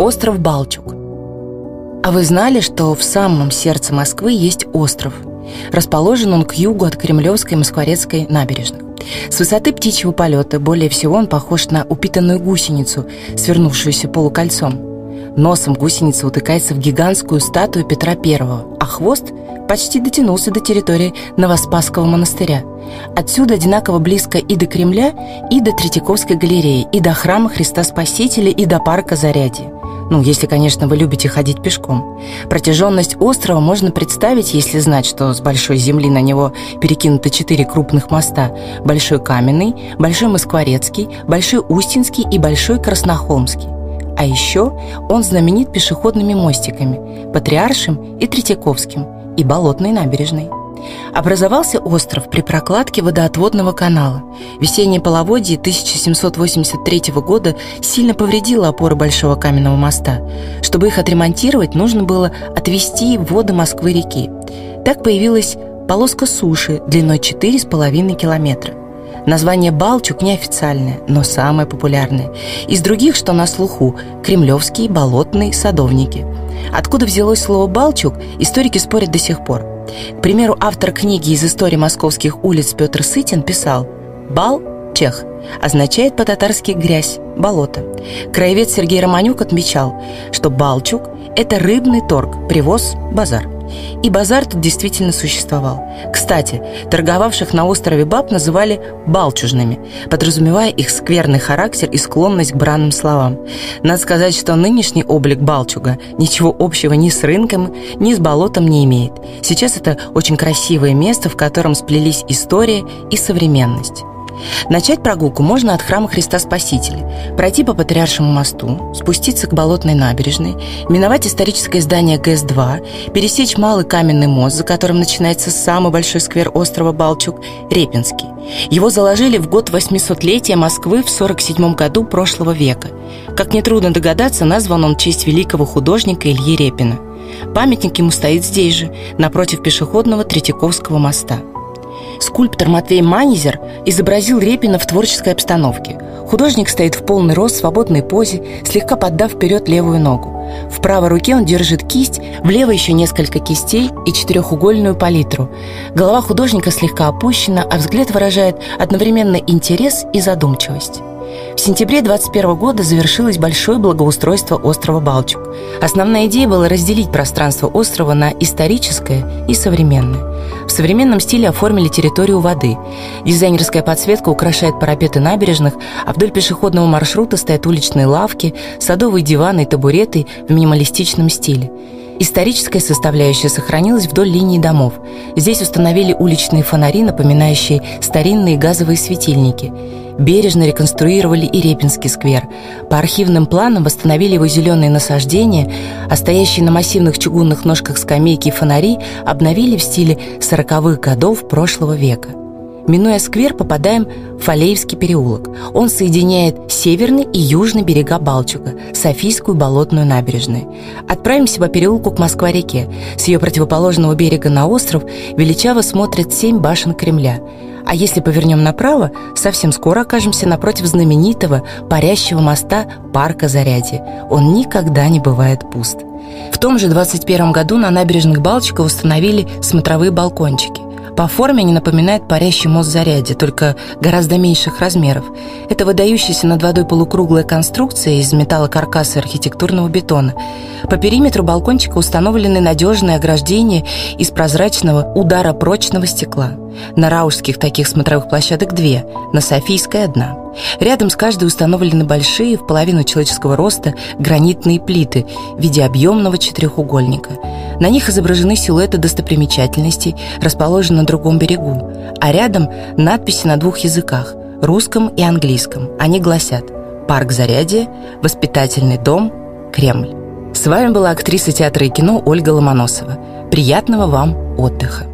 Остров Балчук. А вы знали, что в самом сердце Москвы есть остров? Расположен он к югу от Кремлевской и Москворецкой набережных. С высоты птичьего полета более всего он похож на упитанную гусеницу, свернувшуюся полукольцом. Носом гусеница утыкается в гигантскую статую Петра I, а хвост почти дотянулся до территории Новоспасского монастыря. Отсюда одинаково близко и до Кремля, и до Третьяковской галереи, и до храма Христа Спасителя, и до парка Зарядье. Ну, если, конечно, вы любите ходить пешком. Протяженность острова можно представить, если знать, что с большой земли на него перекинуты четыре крупных моста. Большой Каменный, Большой Москворецкий, Большой Устинский и Большой Краснохолмский. А еще он знаменит пешеходными мостиками – Патриаршим и Третьяковским, и Болотной набережной. Образовался остров при прокладке водоотводного канала. Весеннее половодье 1783 года сильно повредило опоры Большого каменного моста. Чтобы их отремонтировать, нужно было отвести воды Москвы-реки. Так появилась полоска суши длиной 4,5 километра. Название Балчук неофициальное, но самое популярное. Из других, что на слуху, кремлевские, болотные, садовники. Откуда взялось слово «балчук», историки спорят до сих пор. К примеру, автор книги из истории московских улиц Петр Сытин писал «Бал – чех, означает по-татарски «грязь», «болото». Краевед Сергей Романюк отмечал, что Балчук – это рыбный торг, привоз, базар – и базар тут действительно существовал. Кстати, торговавших на острове баб называли «балчужными», подразумевая их скверный характер и склонность к бранным словам. Надо сказать, что нынешний облик Балчуга ничего общего ни с рынком, ни с болотом не имеет. Сейчас это очень красивое место, в котором сплелись история и современность. Начать прогулку можно от храма Христа Спасителя, пройти по Патриаршему мосту, спуститься к Болотной набережной, миновать историческое здание ГЭС-2, пересечь Малый каменный мост, за которым начинается самый большой сквер острова Балчук – Репинский. Его заложили в год 800-летия Москвы в 47 году прошлого века. Как нетрудно догадаться, назван он в честь великого художника Ильи Репина. Памятник ему стоит здесь же, напротив пешеходного Третьяковского моста – Скульптор Матвей Манизер изобразил Репина в творческой обстановке. Художник стоит в полный рост, в свободной позе, слегка поддав вперед левую ногу. В правой руке он держит кисть, в левой еще несколько кистей и четырехугольную палитру. Голова художника слегка опущена, а взгляд выражает одновременно интерес и задумчивость. В сентябре 21 года завершилось большое благоустройство острова Балчук. Основная идея была разделить пространство острова на историческое и современное. В современном стиле оформили территорию воды. Дизайнерская подсветка украшает парапеты набережных, а вдоль пешеходного маршрута стоят уличные лавки, садовые диваны и табуреты в минималистичном стиле. Историческая составляющая сохранилась вдоль линии домов. Здесь установили уличные фонари, напоминающие старинные газовые светильники – бережно реконструировали и Репинский сквер. По архивным планам восстановили его зеленые насаждения, а стоящие на массивных чугунных ножках скамейки и фонари обновили в стиле сороковых годов прошлого века. Минуя сквер, попадаем в Фалеевский переулок. Он соединяет северный и южный берега Балчуга, Софийскую болотную набережную. Отправимся по переулку к Москва-реке. С ее противоположного берега на остров величаво смотрят семь башен Кремля – а если повернем направо, совсем скоро окажемся напротив знаменитого парящего моста парка Зарядье. Он никогда не бывает пуст. В том же 21 году на набережных Балчика установили смотровые балкончики. По форме они напоминают парящий мост Зарядье, только гораздо меньших размеров. Это выдающаяся над водой полукруглая конструкция из металлокаркаса и архитектурного бетона. По периметру балкончика установлены надежные ограждения из прозрачного ударопрочного стекла. На раушских таких смотровых площадок две, на Софийской одна. Рядом с каждой установлены большие, в половину человеческого роста, гранитные плиты в виде объемного четырехугольника. На них изображены силуэты достопримечательностей, расположенные на другом берегу, а рядом надписи на двух языках – русском и английском. Они гласят «Парк Зарядье», «Воспитательный дом», «Кремль». С вами была актриса театра и кино Ольга Ломоносова. Приятного вам отдыха!